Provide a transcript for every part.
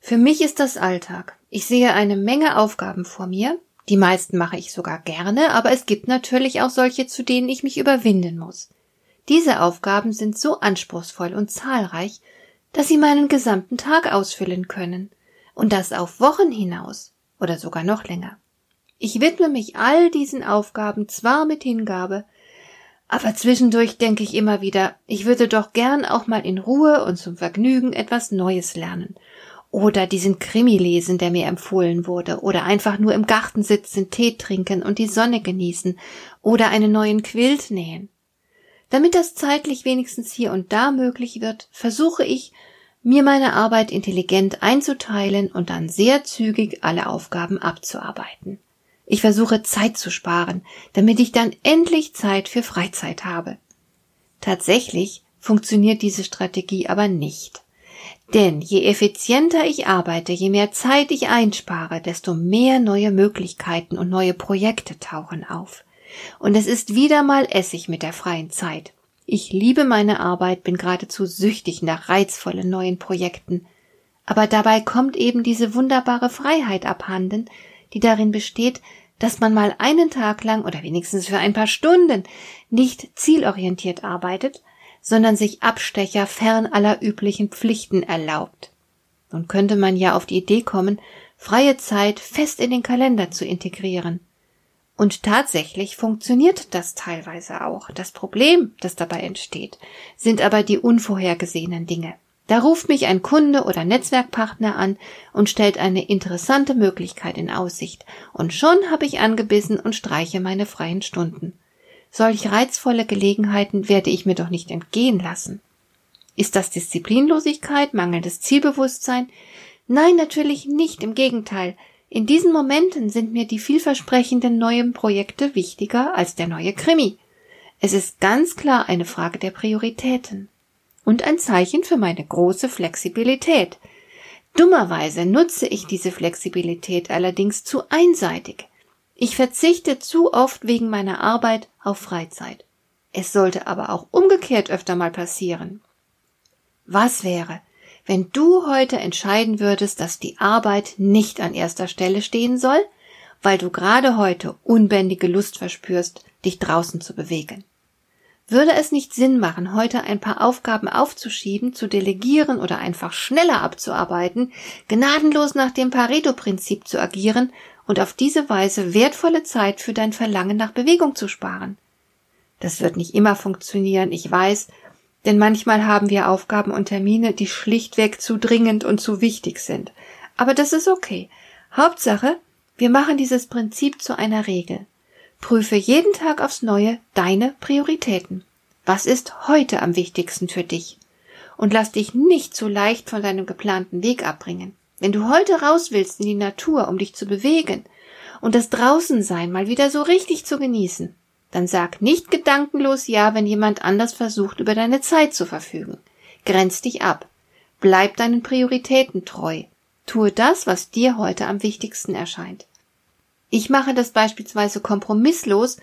Für mich ist das Alltag. Ich sehe eine Menge Aufgaben vor mir. Die meisten mache ich sogar gerne, aber es gibt natürlich auch solche, zu denen ich mich überwinden muss. Diese Aufgaben sind so anspruchsvoll und zahlreich, dass sie meinen gesamten Tag ausfüllen können. Und das auf Wochen hinaus oder sogar noch länger. Ich widme mich all diesen Aufgaben zwar mit Hingabe, aber zwischendurch denke ich immer wieder, ich würde doch gern auch mal in Ruhe und zum Vergnügen etwas Neues lernen oder diesen Krimi lesen, der mir empfohlen wurde, oder einfach nur im Garten sitzen, Tee trinken und die Sonne genießen, oder einen neuen Quilt nähen. Damit das zeitlich wenigstens hier und da möglich wird, versuche ich, mir meine Arbeit intelligent einzuteilen und dann sehr zügig alle Aufgaben abzuarbeiten. Ich versuche Zeit zu sparen, damit ich dann endlich Zeit für Freizeit habe. Tatsächlich funktioniert diese Strategie aber nicht. Denn je effizienter ich arbeite, je mehr Zeit ich einspare, desto mehr neue Möglichkeiten und neue Projekte tauchen auf. Und es ist wieder mal Essig mit der freien Zeit. Ich liebe meine Arbeit, bin geradezu süchtig nach reizvollen neuen Projekten. Aber dabei kommt eben diese wunderbare Freiheit abhanden, die darin besteht, dass man mal einen Tag lang oder wenigstens für ein paar Stunden nicht zielorientiert arbeitet, sondern sich Abstecher fern aller üblichen Pflichten erlaubt. Nun könnte man ja auf die Idee kommen, freie Zeit fest in den Kalender zu integrieren. Und tatsächlich funktioniert das teilweise auch. Das Problem, das dabei entsteht, sind aber die unvorhergesehenen Dinge. Da ruft mich ein Kunde oder Netzwerkpartner an und stellt eine interessante Möglichkeit in Aussicht, und schon habe ich angebissen und streiche meine freien Stunden. Solch reizvolle Gelegenheiten werde ich mir doch nicht entgehen lassen. Ist das Disziplinlosigkeit, mangelndes Zielbewusstsein? Nein, natürlich nicht, im Gegenteil. In diesen Momenten sind mir die vielversprechenden neuen Projekte wichtiger als der neue Krimi. Es ist ganz klar eine Frage der Prioritäten. Und ein Zeichen für meine große Flexibilität. Dummerweise nutze ich diese Flexibilität allerdings zu einseitig. Ich verzichte zu oft wegen meiner Arbeit auf Freizeit. Es sollte aber auch umgekehrt öfter mal passieren. Was wäre, wenn du heute entscheiden würdest, dass die Arbeit nicht an erster Stelle stehen soll, weil du gerade heute unbändige Lust verspürst, dich draußen zu bewegen? Würde es nicht Sinn machen, heute ein paar Aufgaben aufzuschieben, zu delegieren oder einfach schneller abzuarbeiten, gnadenlos nach dem Pareto-Prinzip zu agieren und auf diese Weise wertvolle Zeit für dein Verlangen nach Bewegung zu sparen. Das wird nicht immer funktionieren, ich weiß, denn manchmal haben wir Aufgaben und Termine, die schlichtweg zu dringend und zu wichtig sind. Aber das ist okay. Hauptsache, wir machen dieses Prinzip zu einer Regel. Prüfe jeden Tag aufs Neue deine Prioritäten. Was ist heute am wichtigsten für dich? Und lass dich nicht so leicht von deinem geplanten Weg abbringen. Wenn du heute raus willst in die Natur, um dich zu bewegen und das Draußensein mal wieder so richtig zu genießen, dann sag nicht gedankenlos Ja, wenn jemand anders versucht, über deine Zeit zu verfügen. Grenz dich ab. Bleib deinen Prioritäten treu. Tue das, was dir heute am wichtigsten erscheint. Ich mache das beispielsweise kompromisslos,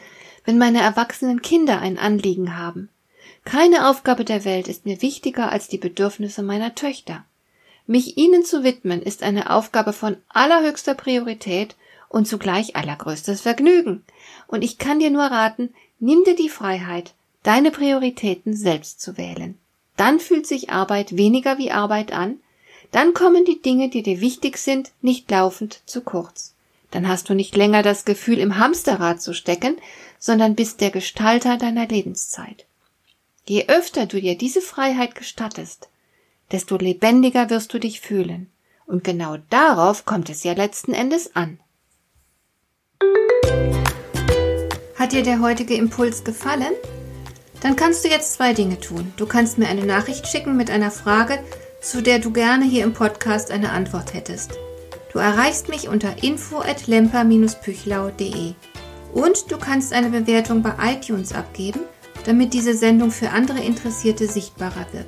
wenn meine erwachsenen Kinder ein Anliegen haben. Keine Aufgabe der Welt ist mir wichtiger als die Bedürfnisse meiner Töchter. Mich ihnen zu widmen ist eine Aufgabe von allerhöchster Priorität und zugleich allergrößtes Vergnügen. Und ich kann dir nur raten, nimm dir die Freiheit, deine Prioritäten selbst zu wählen. Dann fühlt sich Arbeit weniger wie Arbeit an, dann kommen die Dinge, die dir wichtig sind, nicht laufend zu kurz. Dann hast du nicht länger das Gefühl, im Hamsterrad zu stecken, sondern bist der Gestalter deiner Lebenszeit. Je öfter du dir diese Freiheit gestattest, desto lebendiger wirst du dich fühlen. Und genau darauf kommt es ja letzten Endes an. Hat dir der heutige Impuls gefallen? Dann kannst du jetzt zwei Dinge tun. Du kannst mir eine Nachricht schicken mit einer Frage, zu der du gerne hier im Podcast eine Antwort hättest. Du erreichst mich unter info at lemper-püchlau.de und du kannst eine Bewertung bei iTunes abgeben, damit diese Sendung für andere Interessierte sichtbarer wird.